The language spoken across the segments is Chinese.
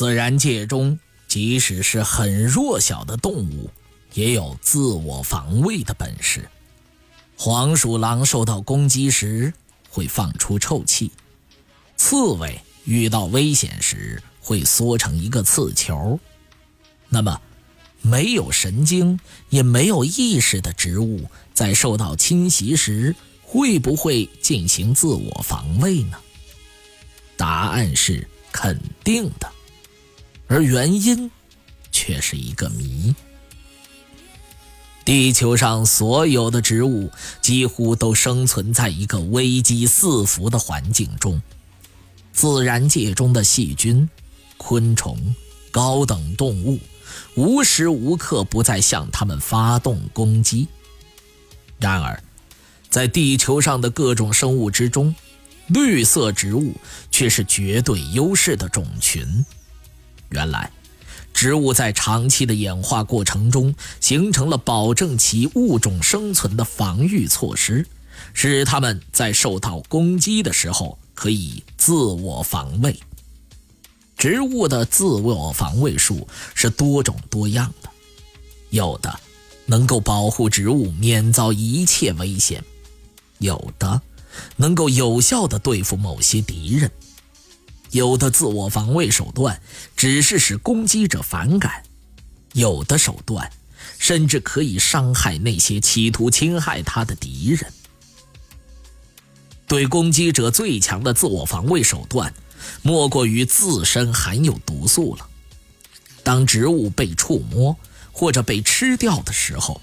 自然界中，即使是很弱小的动物，也有自我防卫的本事。黄鼠狼受到攻击时会放出臭气，刺猬遇到危险时会缩成一个刺球。那么，没有神经也没有意识的植物，在受到侵袭时会不会进行自我防卫呢？答案是肯定的。而原因，却是一个谜。地球上所有的植物几乎都生存在一个危机四伏的环境中，自然界中的细菌、昆虫、高等动物，无时无刻不在向它们发动攻击。然而，在地球上的各种生物之中，绿色植物却是绝对优势的种群。原来，植物在长期的演化过程中形成了保证其物种生存的防御措施，使它们在受到攻击的时候可以自我防卫。植物的自我防卫术是多种多样的，有的能够保护植物免遭一切危险，有的能够有效地对付某些敌人。有的自我防卫手段只是使攻击者反感，有的手段甚至可以伤害那些企图侵害他的敌人。对攻击者最强的自我防卫手段，莫过于自身含有毒素了。当植物被触摸或者被吃掉的时候，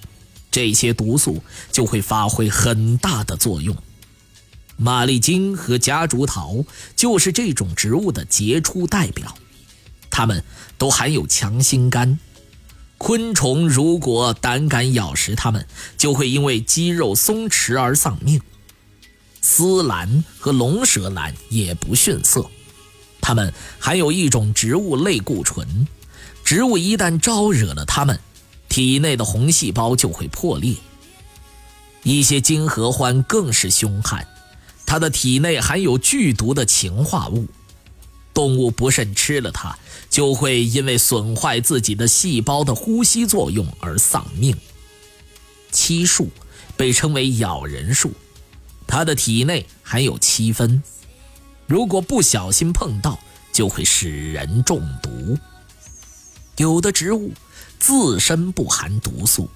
这些毒素就会发挥很大的作用。玛丽金和夹竹桃就是这种植物的杰出代表，它们都含有强心苷。昆虫如果胆敢咬食它们，就会因为肌肉松弛而丧命。丝兰和龙舌兰也不逊色，它们含有一种植物类固醇，植物一旦招惹了它们，体内的红细胞就会破裂。一些金合欢更是凶悍。它的体内含有剧毒的氰化物，动物不慎吃了它，就会因为损坏自己的细胞的呼吸作用而丧命。漆树被称为咬人树，它的体内含有漆酚，如果不小心碰到，就会使人中毒。有的植物自身不含毒素，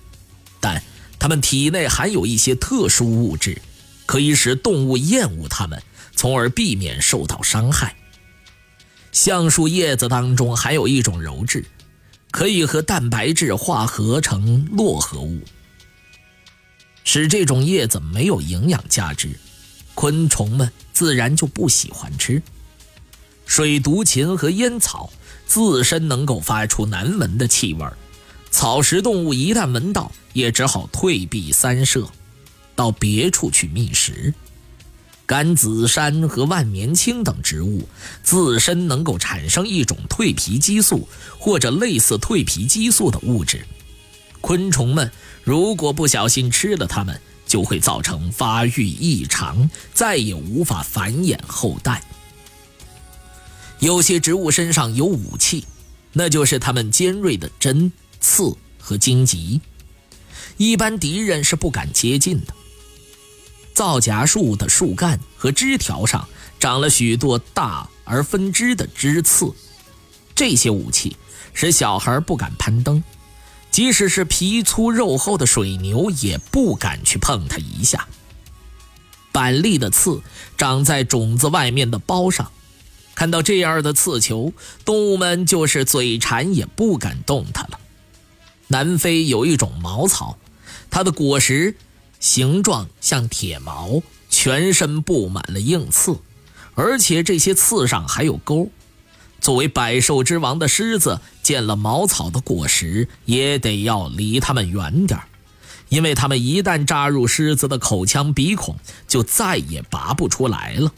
但它们体内含有一些特殊物质。可以使动物厌恶它们，从而避免受到伤害。橡树叶子当中含有一种鞣质，可以和蛋白质化合成络合物，使这种叶子没有营养价值，昆虫们自然就不喜欢吃。水毒芹和烟草自身能够发出难闻的气味，草食动物一旦闻到，也只好退避三舍。到别处去觅食，甘子山和万年青等植物自身能够产生一种蜕皮激素或者类似蜕皮激素的物质，昆虫们如果不小心吃了它们，就会造成发育异常，再也无法繁衍后代。有些植物身上有武器，那就是它们尖锐的针、刺和荆棘，一般敌人是不敢接近的。皂荚树的树干和枝条上长了许多大而分支的枝刺，这些武器使小孩不敢攀登，即使是皮粗肉厚的水牛也不敢去碰它一下。板栗的刺长在种子外面的包上，看到这样的刺球，动物们就是嘴馋也不敢动它了。南非有一种茅草，它的果实。形状像铁矛，全身布满了硬刺，而且这些刺上还有钩。作为百兽之王的狮子，见了茅草的果实，也得要离它们远点，因为它们一旦扎入狮子的口腔鼻孔，就再也拔不出来了。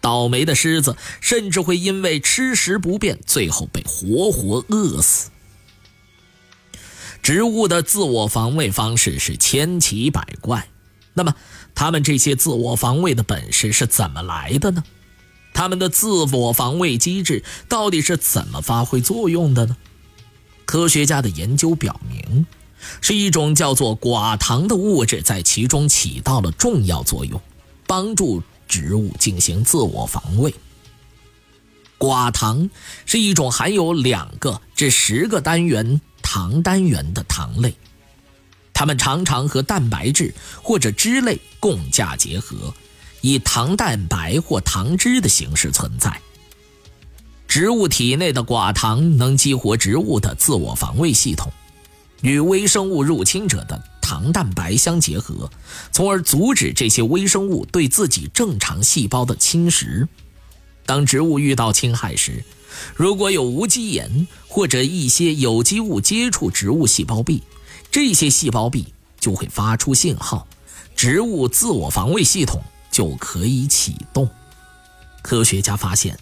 倒霉的狮子甚至会因为吃食不便，最后被活活饿死。植物的自我防卫方式是千奇百怪，那么它们这些自我防卫的本事是怎么来的呢？它们的自我防卫机制到底是怎么发挥作用的呢？科学家的研究表明，是一种叫做寡糖的物质在其中起到了重要作用，帮助植物进行自我防卫。寡糖是一种含有两个至十个单元糖单元的糖类，它们常常和蛋白质或者脂类共价结合。以糖蛋白或糖脂的形式存在。植物体内的寡糖能激活植物的自我防卫系统，与微生物入侵者的糖蛋白相结合，从而阻止这些微生物对自己正常细胞的侵蚀。当植物遇到侵害时，如果有无机盐或者一些有机物接触植物细胞壁，这些细胞壁就会发出信号，植物自我防卫系统。就可以启动。科学家发现，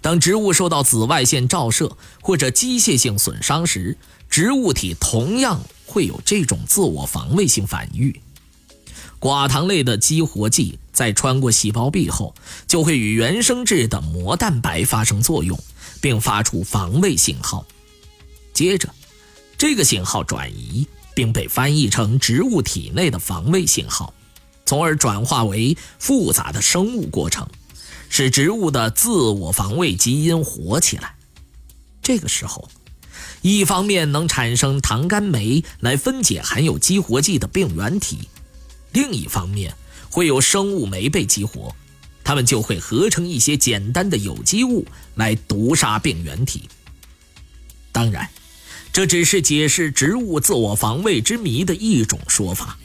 当植物受到紫外线照射或者机械性损伤时，植物体同样会有这种自我防卫性反应。寡糖类的激活剂在穿过细胞壁后，就会与原生质的膜蛋白发生作用，并发出防卫信号。接着，这个信号转移并被翻译成植物体内的防卫信号。从而转化为复杂的生物过程，使植物的自我防卫基因活起来。这个时候，一方面能产生糖苷酶来分解含有激活剂的病原体，另一方面会有生物酶被激活，他们就会合成一些简单的有机物来毒杀病原体。当然，这只是解释植物自我防卫之谜的一种说法。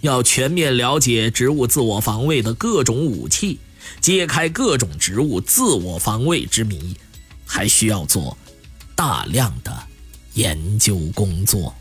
要全面了解植物自我防卫的各种武器，揭开各种植物自我防卫之谜，还需要做大量的研究工作。